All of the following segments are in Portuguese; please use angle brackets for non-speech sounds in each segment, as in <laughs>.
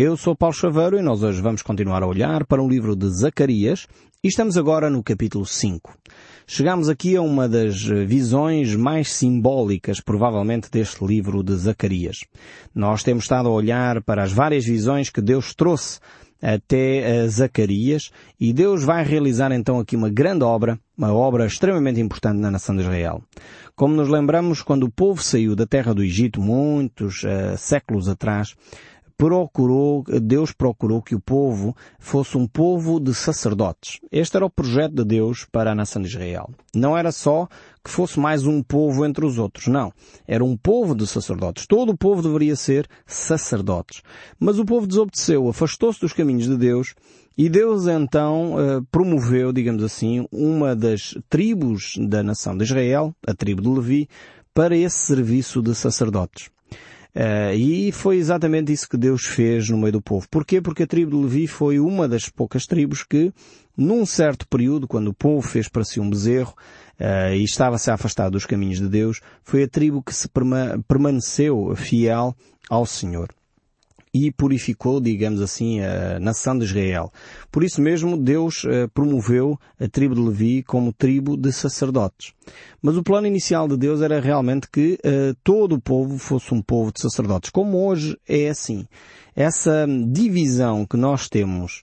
Eu sou Paulo Chaveiro e nós hoje vamos continuar a olhar para o livro de Zacarias e estamos agora no capítulo 5. Chegamos aqui a uma das visões mais simbólicas, provavelmente, deste livro de Zacarias. Nós temos estado a olhar para as várias visões que Deus trouxe até Zacarias e Deus vai realizar então aqui uma grande obra, uma obra extremamente importante na nação de Israel. Como nos lembramos, quando o povo saiu da terra do Egito, muitos uh, séculos atrás, procurou, Deus procurou que o povo fosse um povo de sacerdotes. Este era o projeto de Deus para a nação de Israel. Não era só que fosse mais um povo entre os outros, não. Era um povo de sacerdotes. Todo o povo deveria ser sacerdotes. Mas o povo desobedeceu, afastou-se dos caminhos de Deus e Deus então eh, promoveu, digamos assim, uma das tribos da nação de Israel, a tribo de Levi, para esse serviço de sacerdotes. Uh, e foi exatamente isso que Deus fez no meio do povo. Porquê? Porque a tribo de Levi foi uma das poucas tribos que, num certo período, quando o povo fez para si um bezerro uh, e estava-se a afastar dos caminhos de Deus, foi a tribo que se permaneceu fiel ao Senhor e purificou, digamos assim, a nação de Israel. Por isso mesmo, Deus uh, promoveu a tribo de Levi como tribo de sacerdotes. Mas o plano inicial de Deus era realmente que uh, todo o povo fosse um povo de sacerdotes, como hoje é assim. Essa divisão que nós temos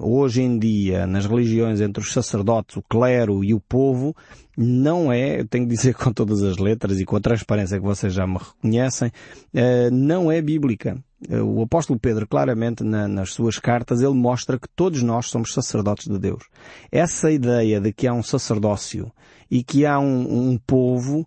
hoje em dia nas religiões entre os sacerdotes, o clero e o povo, não é, eu tenho que dizer <laughs> com todas as letras e com a transparência que vocês já me reconhecem, uh, não é bíblica. O apóstolo Pedro, claramente, na, nas suas cartas, ele mostra que todos nós somos sacerdotes de Deus. Essa ideia de que há um sacerdócio e que há um, um povo uh,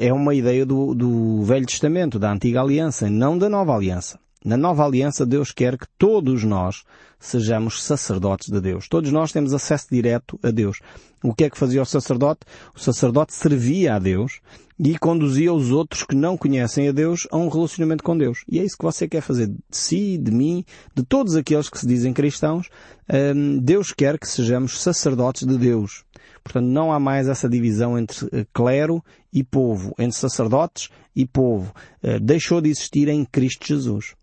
é uma ideia do, do Velho Testamento, da Antiga Aliança, não da Nova Aliança. Na nova aliança, Deus quer que todos nós sejamos sacerdotes de Deus. Todos nós temos acesso direto a Deus. O que é que fazia o sacerdote? O sacerdote servia a Deus e conduzia os outros que não conhecem a Deus a um relacionamento com Deus. E é isso que você quer fazer de si, de mim, de todos aqueles que se dizem cristãos. Hum, Deus quer que sejamos sacerdotes de Deus. Portanto, não há mais essa divisão entre eh, clero e povo, entre sacerdotes e povo. Eh, deixou de existir em Cristo Jesus.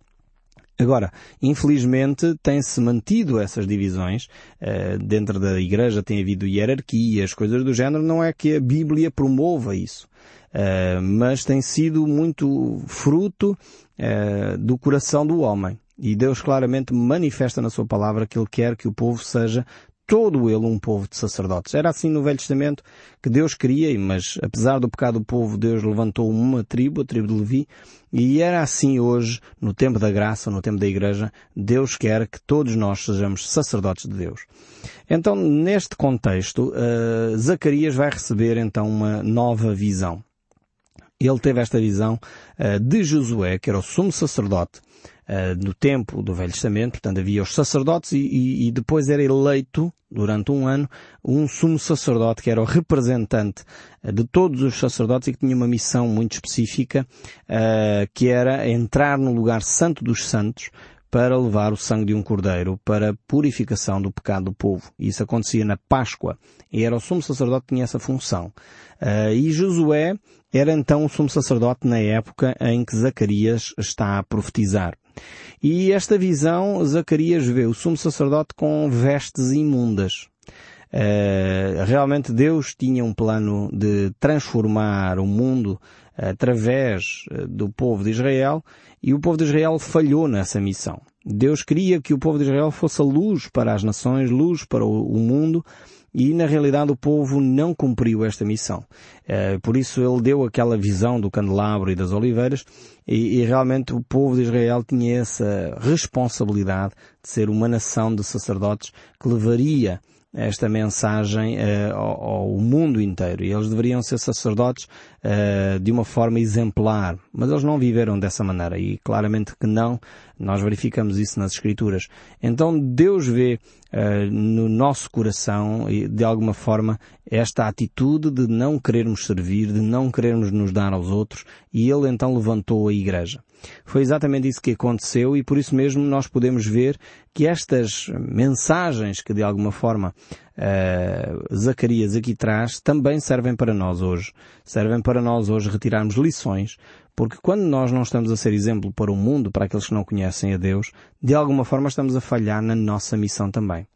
Agora, infelizmente, tem-se mantido essas divisões. Uh, dentro da Igreja tem havido hierarquias, coisas do género. Não é que a Bíblia promova isso. Uh, mas tem sido muito fruto uh, do coração do homem. E Deus claramente manifesta na sua palavra que Ele quer que o povo seja todo ele um povo de sacerdotes. Era assim no Velho Testamento que Deus queria, mas apesar do pecado do povo, Deus levantou uma tribo, a tribo de Levi, e era assim hoje, no tempo da graça, no tempo da igreja, Deus quer que todos nós sejamos sacerdotes de Deus. Então, neste contexto, uh, Zacarias vai receber então uma nova visão. Ele teve esta visão uh, de Josué, que era o sumo sacerdote, no tempo do Velho Testamento, portanto havia os sacerdotes e, e, e, depois era eleito, durante um ano, um sumo sacerdote que era o representante uh, de todos os sacerdotes e que tinha uma missão muito específica, uh, que era entrar no lugar santo dos santos para levar o sangue de um cordeiro para purificação do pecado do povo. Isso acontecia na Páscoa. E era o sumo sacerdote que tinha essa função. Uh, e Josué era então o sumo sacerdote na época em que Zacarias está a profetizar. E esta visão, Zacarias vê o sumo sacerdote com vestes imundas. Uh, realmente Deus tinha um plano de transformar o mundo através eh, do povo de Israel e o povo de Israel falhou nessa missão. Deus queria que o povo de Israel fosse a luz para as nações, luz para o mundo, e na realidade o povo não cumpriu esta missão. Eh, por isso ele deu aquela visão do candelabro e das oliveiras e, e, realmente o povo de Israel tinha essa responsabilidade de ser uma nação de sacerdotes que levaria esta mensagem uh, ao, ao, mundo inteiro. E eles deveriam ser sacerdotes uh, de uma forma exemplar. Mas eles não viveram dessa maneira. E claramente que não. Nós verificamos isso nas Escrituras. Então Deus vê uh, no nosso coração, de alguma forma, esta atitude de não querermos servir, de não querermos nos dar aos outros. E Ele então levantou a Igreja. Foi exatamente isso que aconteceu e por isso mesmo nós podemos ver que estas mensagens que de alguma forma uh, Zacarias aqui traz também servem para nós hoje. Servem para nós hoje retirarmos lições, porque quando nós não estamos a ser exemplo para o mundo, para aqueles que não conhecem a Deus, de alguma forma estamos a falhar na nossa missão também.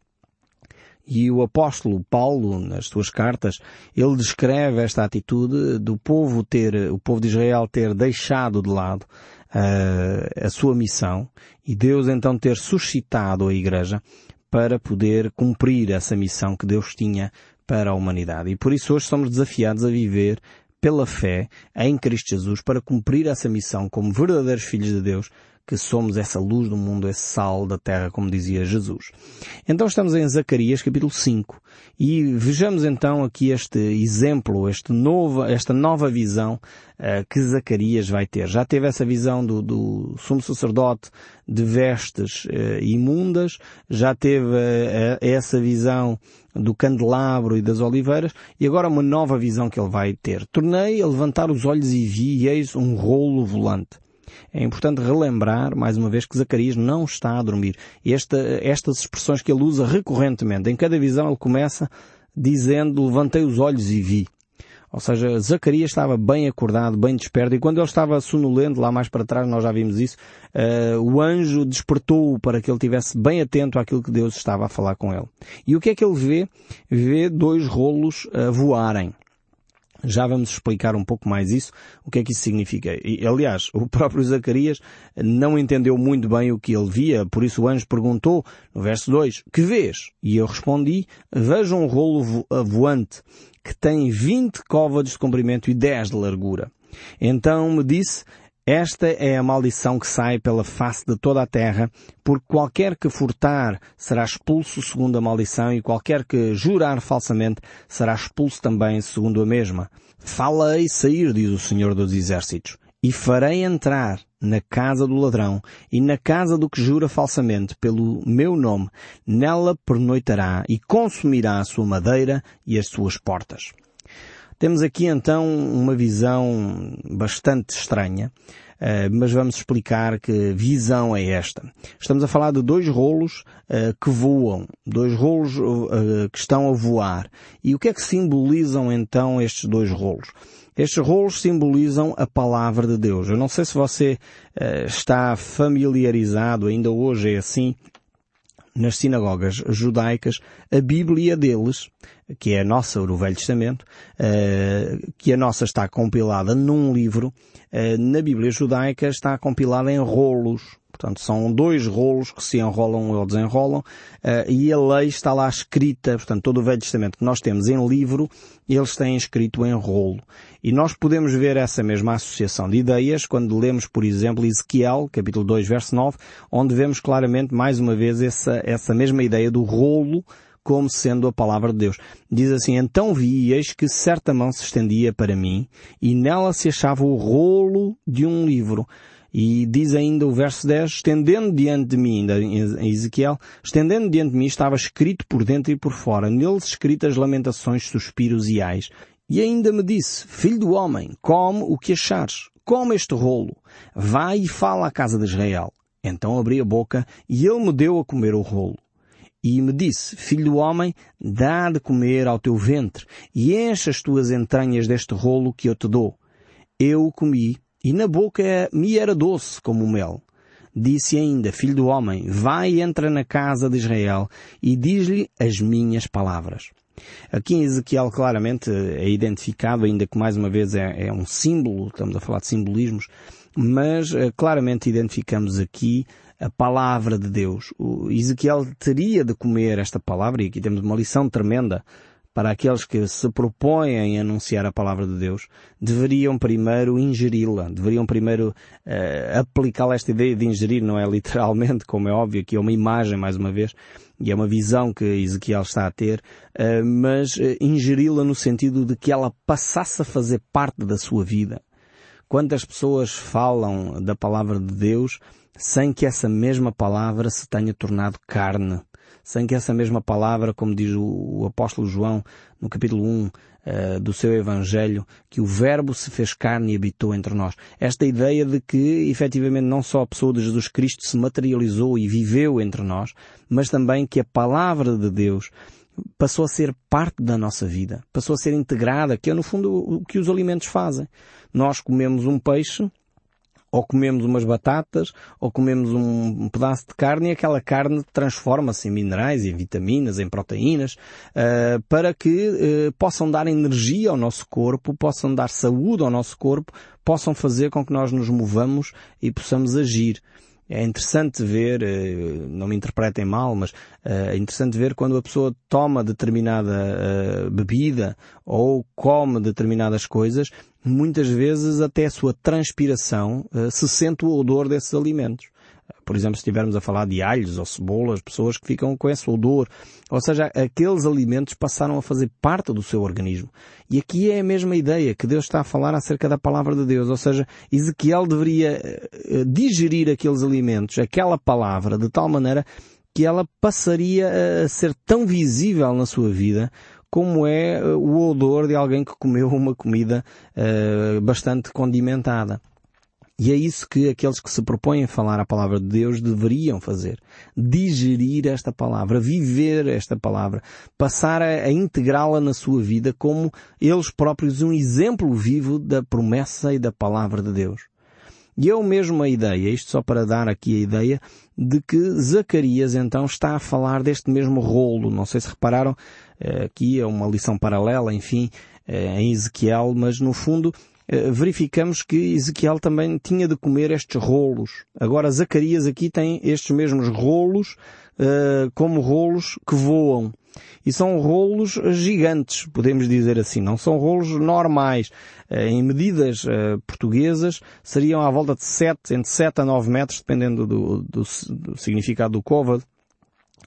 E o apóstolo Paulo, nas suas cartas, ele descreve esta atitude do povo ter, o povo de Israel ter deixado de lado uh, a sua missão e Deus então ter suscitado a igreja para poder cumprir essa missão que Deus tinha para a humanidade. E por isso hoje somos desafiados a viver pela fé em Cristo Jesus para cumprir essa missão como verdadeiros filhos de Deus, que somos essa luz do mundo, esse sal da terra, como dizia Jesus. Então estamos em Zacarias capítulo 5 e vejamos então aqui este exemplo, este novo, esta nova visão uh, que Zacarias vai ter. Já teve essa visão do, do sumo sacerdote de vestes uh, imundas, já teve uh, essa visão do candelabro e das oliveiras, e agora uma nova visão que ele vai ter. Tornei a levantar os olhos e vi, e eis um rolo volante. É importante relembrar, mais uma vez, que Zacarias não está a dormir. Esta, estas expressões que ele usa recorrentemente, em cada visão ele começa dizendo, levantei os olhos e vi. Ou seja, Zacarias estava bem acordado, bem desperto, e quando ele estava sonolento, lá mais para trás, nós já vimos isso, uh, o anjo despertou-o para que ele estivesse bem atento àquilo que Deus estava a falar com ele. E o que é que ele vê? Vê dois rolos a voarem. Já vamos explicar um pouco mais isso, o que é que isso significa. E, aliás, o próprio Zacarias não entendeu muito bem o que ele via, por isso o anjo perguntou, no verso 2, que vês? E eu respondi, vejo um rolo voante que tem 20 côvados de comprimento e 10 de largura. Então me disse, esta é a maldição que sai pela face de toda a terra, porque qualquer que furtar será expulso segundo a maldição e qualquer que jurar falsamente será expulso também segundo a mesma. Falei sair, diz o Senhor dos Exércitos, e farei entrar na casa do ladrão e na casa do que jura falsamente pelo meu nome, nela pernoitará e consumirá a sua madeira e as suas portas. Temos aqui então uma visão bastante estranha, eh, mas vamos explicar que visão é esta. Estamos a falar de dois rolos eh, que voam, dois rolos eh, que estão a voar. E o que é que simbolizam então estes dois rolos? Estes rolos simbolizam a palavra de Deus. Eu não sei se você está familiarizado, ainda hoje é assim, nas sinagogas judaicas, a Bíblia deles que é a nossa, o Velho Testamento, uh, que a nossa está compilada num livro, uh, na Bíblia judaica está compilada em rolos. Portanto, são dois rolos que se enrolam ou desenrolam, uh, e a lei está lá escrita, portanto, todo o Velho Testamento que nós temos em livro, eles têm escrito em rolo. E nós podemos ver essa mesma associação de ideias quando lemos, por exemplo, Ezequiel, capítulo 2, verso 9, onde vemos claramente, mais uma vez, essa, essa mesma ideia do rolo como sendo a palavra de Deus. Diz assim, então vi e eis que certa mão se estendia para mim e nela se achava o rolo de um livro. E diz ainda o verso 10, estendendo diante de mim, em Ezequiel, estendendo diante de mim estava escrito por dentro e por fora, neles escritas lamentações, suspiros e ais. E ainda me disse, filho do homem, come o que achares, come este rolo, vai e fala à casa de Israel. Então abri a boca e ele me deu a comer o rolo. E me disse, filho do homem, dá de comer ao teu ventre e enche as tuas entranhas deste rolo que eu te dou. Eu o comi e na boca me era doce como mel. Disse ainda, filho do homem, vai e entra na casa de Israel e diz-lhe as minhas palavras. Aqui em Ezequiel claramente é identificado, ainda que mais uma vez é, é um símbolo, estamos a falar de simbolismos, mas uh, claramente identificamos aqui a palavra de Deus. O Ezequiel teria de comer esta palavra, e aqui temos uma lição tremenda para aqueles que se propõem a anunciar a palavra de Deus, deveriam primeiro ingeri-la, deveriam primeiro uh, aplicá-la. Esta ideia de ingerir não é literalmente, como é óbvio, que é uma imagem, mais uma vez, e é uma visão que Ezequiel está a ter, uh, mas uh, ingeri-la no sentido de que ela passasse a fazer parte da sua vida. Quantas pessoas falam da palavra de Deus sem que essa mesma palavra se tenha tornado carne, sem que essa mesma palavra, como diz o, apóstolo João no capítulo 1 uh, eh, do seu Evangelho, que o Verbo se fez carne e habitou entre nós. Esta ideia de que, efetivamente, não só a pessoa de Jesus Cristo se materializou e viveu entre nós, mas também que a palavra de Deus passou a ser parte da nossa vida, passou a ser integrada, que é no fundo o que os alimentos fazem. Nós comemos um peixe, ou comemos umas batatas, ou comemos um pedaço de carne e aquela carne transforma-se em minerais, em vitaminas, em proteínas, uh, para que uh, possam dar energia ao nosso corpo, possam dar saúde ao nosso corpo, possam fazer com que nós nos movamos e possamos agir. É interessante ver, eh, não me interpretem mal, mas é interessante ver quando a pessoa toma determinada bebida ou come determinadas coisas, muitas vezes até a sua transpiração uh, se sente o odor desses alimentos. Por exemplo, se estivermos a falar de alhos ou cebolas, pessoas que ficam com esse odor. Ou seja, aqueles alimentos passaram a fazer parte do seu organismo. E aqui é a mesma ideia que Deus está a falar acerca da palavra de Deus. Ou seja, Ezequiel deveria uh, digerir aqueles alimentos, aquela palavra, de tal maneira que ela passaria a ser tão visível na sua vida como é eh, o odor de alguém que comeu <laughs> uma comida uh, bastante condimentada. E é isso que aqueles que se propõem a falar a palavra de Deus deveriam fazer. Digerir esta palavra, viver esta palavra, passar a, a integrá-la na sua vida como eles próprios um exemplo vivo da promessa e da palavra de Deus. E é o mesmo a ideia, isto só para dar aqui a ideia, de que Zacarias então está a falar deste mesmo rolo. Não sei se repararam, aqui é uma lição paralela, enfim, eh, em Ezequiel, mas no fundo eh, verificamos que Ezequiel também tinha de comer estes rolos. Agora Zacarias aqui tem estes mesmos rolos como rolos que voam. E são rolos gigantes, podemos dizer assim. Não são rolos normais. Em medidas portuguesas seriam à volta de 7, entre 7 a 9 metros, dependendo do, do, do significado do côvado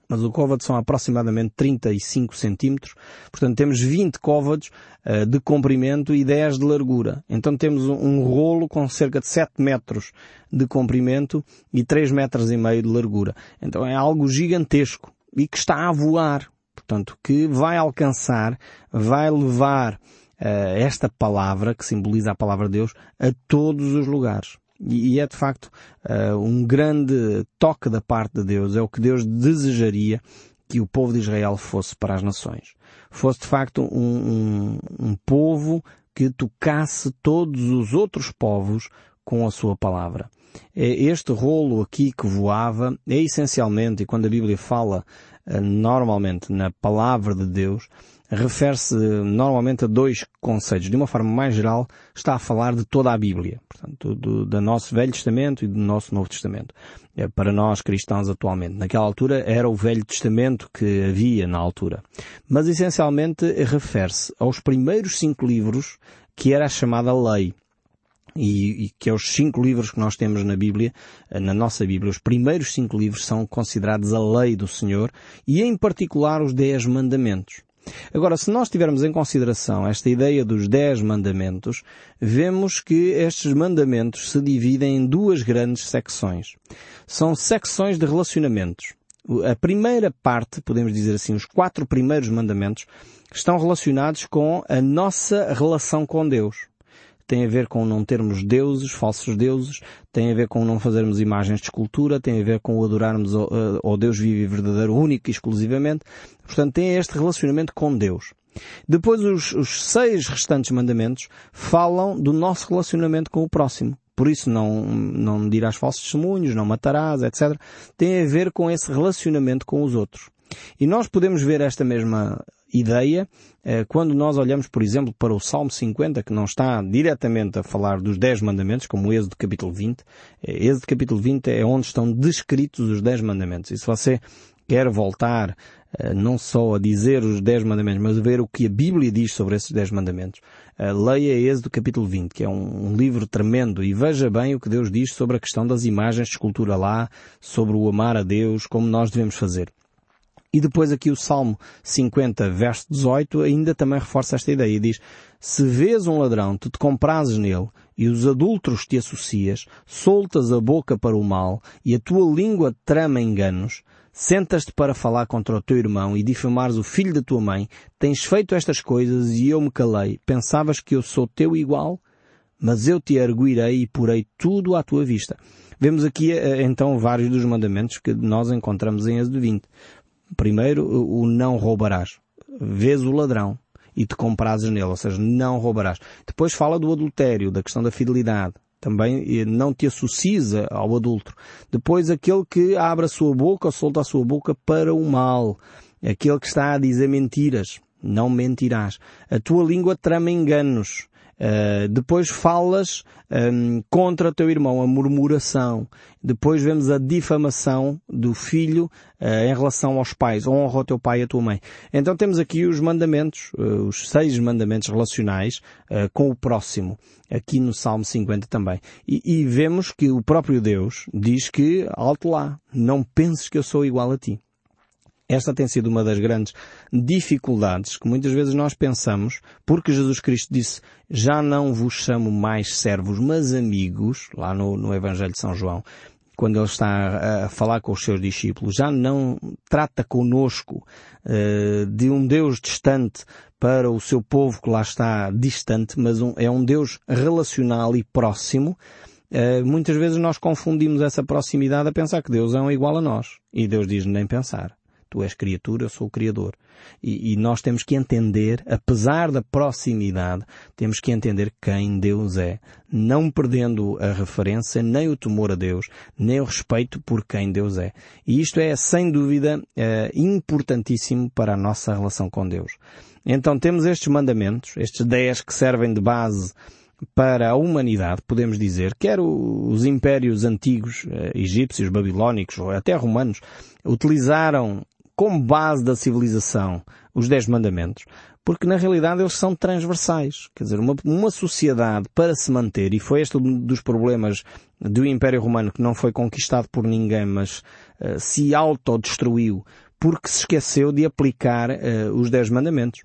mas o côvado são aproximadamente 35 centímetros, portanto temos 20 côvados uh, de comprimento e 10 de largura. Então temos um, um, rolo com cerca de 7 metros de comprimento e 3 metros e meio de largura. Então é algo gigantesco e que está a voar, portanto que vai alcançar, vai levar uh, esta palavra, que simboliza a palavra de Deus, a todos os lugares. E, é de facto uh, um grande toque da parte de Deus. É o que Deus desejaria que o povo de Israel fosse para as nações. Fosse de facto um, um, um povo que tocasse todos os outros povos com a sua palavra. É este rolo aqui que voava é essencialmente, e quando a Bíblia fala uh, normalmente na palavra de Deus, refere-se normalmente a dois conceitos. De uma forma mais geral, está a falar de toda a Bíblia, portanto, do, do nosso Velho Testamento e do nosso Novo Testamento. É para nós cristãos atualmente. Naquela altura era o Velho Testamento que havia na altura. Mas essencialmente refere-se aos primeiros cinco livros que era a chamada lei. E, e, que é os cinco livros que nós temos na Bíblia, na nossa Bíblia, os primeiros cinco livros são considerados a lei do Senhor e em particular os dez mandamentos. Agora, se nós tivermos em consideração esta ideia dos dez mandamentos, vemos que estes mandamentos se dividem em duas grandes secções. São secções de relacionamentos. A primeira parte, podemos dizer assim, os quatro primeiros mandamentos, estão relacionados com a nossa relação com Deus tem a ver com não termos deuses, falsos deuses, tem a ver com não fazermos imagens de escultura, tem a ver com adorarmos ao, Deus vivo e verdadeiro, único e exclusivamente. Portanto, tem este relacionamento com Deus. Depois, os, os seis restantes mandamentos falam do nosso relacionamento com o próximo. Por isso, não, não dirás falsos testemunhos, não matarás, etc. Tem a ver com esse relacionamento com os outros. E nós podemos ver esta mesma ideia eh, quando nós olhamos, por exemplo, para o Salmo 50, que não está diretamente a falar dos 10 mandamentos, como o Êxodo capítulo 20. Eh, Êxodo capítulo 20 é onde estão descritos os 10 mandamentos. E se você quer voltar eh, não só a dizer os 10 mandamentos, mas a ver o que a Bíblia diz sobre esses 10 mandamentos, leia Êxodo capítulo 20, que é um, um, livro tremendo, e veja bem o que Deus diz sobre a questão das imagens de escultura lá, sobre o amar a Deus, como nós devemos fazer. E depois aqui o Salmo 50, verso 18, ainda também reforça esta ideia diz, se vês um ladrão, tu te comprases nele, e os adultos te associas, soltas a boca para o mal, e a tua língua trama enganos, sentas-te para falar contra o teu irmão e difamares o filho da tua mãe, tens feito estas coisas e eu me calei. Pensavas que eu sou teu igual? Mas eu te arguirei e porei tudo à tua vista. Vemos aqui eh, então vários dos mandamentos que nós encontramos em Êxodo 20. Primeiro, o não roubarás. Vês o ladrão e te comprases nele, ou seja, não roubarás. Depois fala do adultério, da questão da fidelidade. Também não te associes ao adulto. Depois aquele que abre a sua boca ou solta a sua boca para o mal. Aquele que está a dizer mentiras. Não mentirás. A tua língua trama enganos. Uh, depois falas um, contra o teu irmão, a murmuração. Depois vemos a difamação do filho uh, em relação aos pais. Honra o teu pai e a tua mãe. Então temos aqui os mandamentos, uh, os seis mandamentos relacionais com o próximo. Aqui no Salmo 50 também. E, e vemos que o próprio Deus diz que, alto lá, não penses que eu sou igual a ti. Esta tem sido uma das grandes dificuldades que muitas vezes nós pensamos, porque Jesus Cristo disse, já não vos chamo mais servos, mas amigos, lá no, no Evangelho de São João, quando ele está a falar com os seus discípulos, já não trata conosco uh, de um Deus distante para o seu povo que lá está distante, mas um, é um Deus relacional e próximo. Uh, muitas vezes nós confundimos essa proximidade a pensar que Deus é um igual a nós. E Deus diz nem pensar. Tu és criatura, eu sou o Criador. E, e, nós temos que entender, apesar da proximidade, temos que entender quem Deus é. Não perdendo a referência, nem o temor a Deus, nem o respeito por quem Deus é. E isto é, sem dúvida, é, importantíssimo para a nossa relação com Deus. Então temos estes mandamentos, estes dez que servem de base para a humanidade, podemos dizer, quer os impérios antigos, eh, egípcios, babilónicos ou até romanos, utilizaram como base da civilização os Dez Mandamentos, porque na realidade eles são transversais. Quer dizer, uma, uma sociedade para se manter, e foi este um dos problemas do Império Romano que não foi conquistado por ninguém, mas uh, se autodestruiu, porque se esqueceu de aplicar uh, os Dez Mandamentos.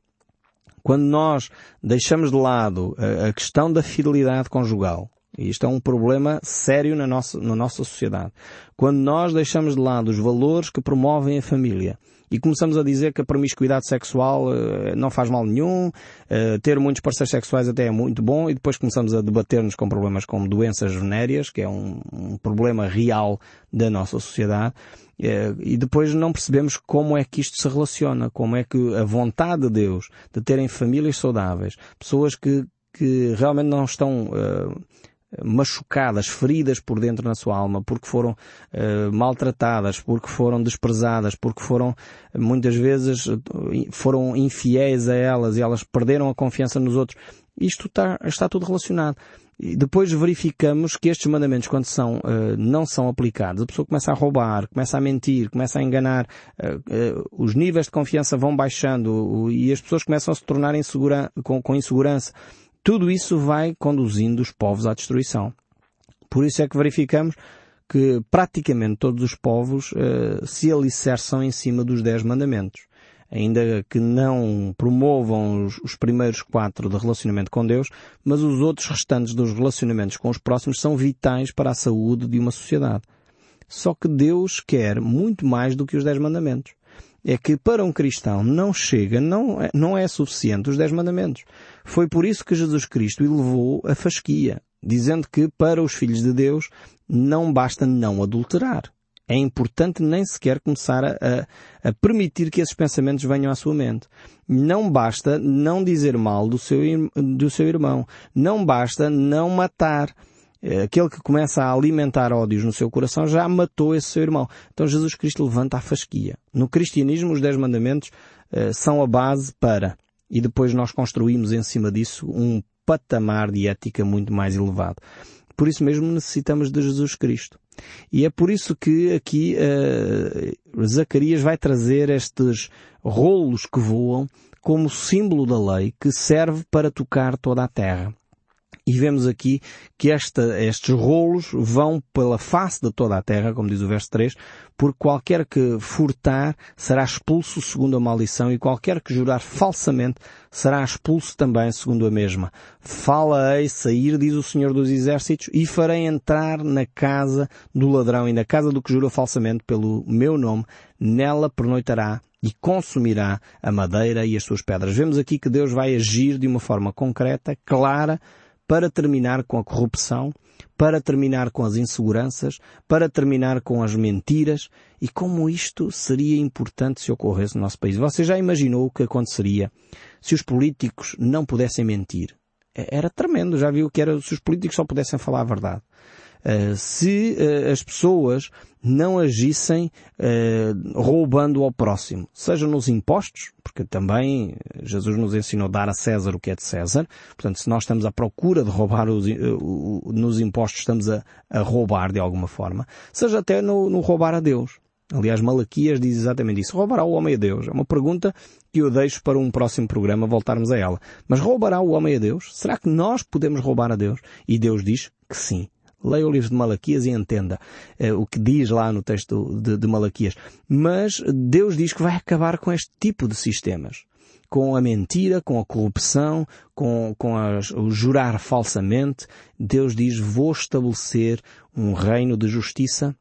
Quando nós deixamos de lado a, a questão da fidelidade conjugal, e isto é um problema sério na nossa, na nossa sociedade. Quando nós deixamos de lado os valores que promovem a família e começamos a dizer que a promiscuidade sexual uh, não faz mal nenhum, uh, ter muitos parceiros sexuais até é muito bom, e depois começamos a debater-nos com problemas como doenças venéreas, que é um, um problema real da nossa sociedade, uh, e depois não percebemos como é que isto se relaciona, como é que a vontade de Deus de terem famílias saudáveis, pessoas que, que realmente não estão machucadas, feridas por dentro na sua alma, porque foram uh, maltratadas, porque foram desprezadas, porque foram muitas vezes foram infiéis a elas e elas perderam a confiança nos outros. Isto está, está tudo relacionado. E depois verificamos que estes mandamentos, quando são, uh, não são aplicados, a pessoa começa a roubar, começa a mentir, começa a enganar, uh, uh, os níveis de confiança vão baixando e as pessoas começam a se tornar insegura, com, com insegurança tudo isso vai conduzindo os povos à destruição. Por isso é que verificamos que praticamente todos os povos uh, se alicerçam em cima dos dez mandamentos. Ainda que não promovam os, os, primeiros quatro de relacionamento com Deus, mas os outros restantes dos relacionamentos com os próximos são vitais para a saúde de uma sociedade. Só que Deus quer muito mais do que os dez mandamentos é que para um cristão não chega, não é, não é suficiente os dez mandamentos. Foi por isso que Jesus Cristo elevou a fasquia, dizendo que para os filhos de Deus não basta não adulterar. É importante nem sequer começar a, a, a, permitir que esses pensamentos venham à sua mente. Não basta não dizer mal do seu, do seu irmão. Não basta não matar. Eh, aquele que começa a alimentar ódios no seu coração já matou esse seu irmão. Então Jesus Cristo levanta a fasquia. No cristianismo, os Dez Mandamentos uh, são a base para, e depois nós construímos em cima disso um patamar de ética muito mais elevado. Por isso mesmo necessitamos de Jesus Cristo. E é por isso que aqui uh, Zacarias vai trazer estes rolos que voam como símbolo da lei que serve para tocar toda a terra. E vemos aqui que esta, estes rolos vão pela face de toda a terra, como diz o verso 3, por qualquer que furtar será expulso segundo a maldição e qualquer que jurar falsamente será expulso também segundo a mesma. Fala-ei sair, diz o Senhor dos Exércitos, e farei entrar na casa do ladrão e na casa do que jura falsamente pelo meu nome, nela pernoitará e consumirá a madeira e as suas pedras. Vemos aqui que Deus vai agir de uma forma concreta, clara, para terminar com a corrupção, para terminar com as inseguranças, para terminar com as mentiras e como isto seria importante se ocorresse no nosso país. Você já imaginou o que aconteceria se os políticos não pudessem mentir? É, era tremendo, já viu que era se os políticos só pudessem falar a verdade. Uh, se uh, as pessoas não agissem uh, roubando ao próximo, seja nos impostos, porque também Jesus nos ensinou a dar a César o que é de César, portanto se nós estamos à procura de roubar os, nos impostos, estamos a, a, roubar de alguma forma, seja até no, no roubar a Deus. Aliás, Malaquias diz exatamente isso. Roubará o homem a Deus? É uma pergunta que eu deixo para um próximo programa voltarmos a ela. Mas roubará o homem a Deus? Será que nós podemos roubar a Deus? E Deus diz que sim. Leia o livro de Malaquias e entenda eh, o que diz lá no texto de, de Malaquias. Mas Deus diz que vai acabar com este tipo de sistemas com a mentira, com a corrupção, com, com as, o jurar falsamente, Deus diz, vou estabelecer um reino de justiça,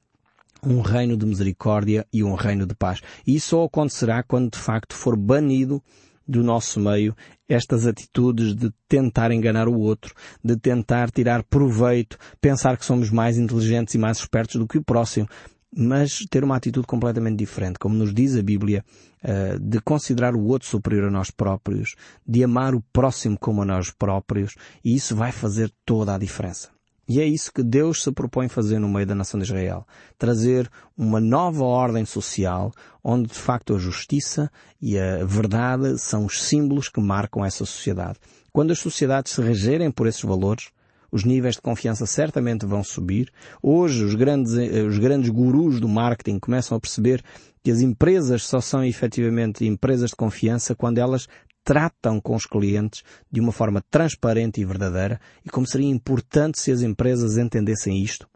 um reino de misericórdia e um reino de paz. E isso só acontecerá quando de facto for banido do nosso meio estas atitudes de tentar enganar o outro, de tentar tirar proveito, pensar que somos mais inteligentes e mais espertos do que o próximo, mas ter uma atitude completamente diferente, como nos diz a Bíblia, eh, de considerar o outro superior a nós próprios, de amar o próximo como a nós próprios, e isso vai fazer toda a diferença. E é isso que Deus se propõe fazer no meio da nação de Israel. Trazer uma nova ordem social, onde de facto a justiça e a verdade são os símbolos que marcam essa sociedade. Quando as sociedades se regerem por esses valores, os níveis de confiança certamente vão subir. Hoje, os grandes, eh, os grandes gurus do marketing começam a perceber que as empresas só são efetivamente empresas de confiança quando elas tratam com os clientes de uma forma transparente e verdadeira e como seria importante se as empresas entendessem isto.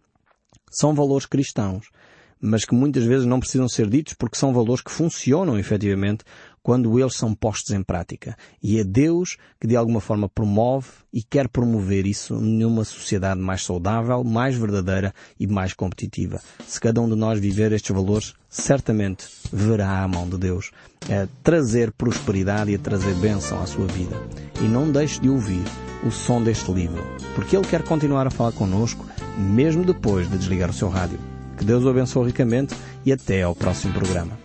São valores cristãos, mas que muitas vezes não precisam ser ditos porque são valores que funcionam efetivamente quando eles são postos em prática. E é Deus que de alguma forma promove e quer promover isso numa sociedade mais saudável, mais verdadeira e mais competitiva. Se cada um de nós viver estes valores, certamente verá a mão de Deus a trazer prosperidade e a trazer bênção à sua vida. E não deixe de ouvir o som deste livro, porque Ele quer continuar a falar connosco, mesmo depois de desligar o seu rádio. Que Deus o abençoe ricamente e até ao próximo programa.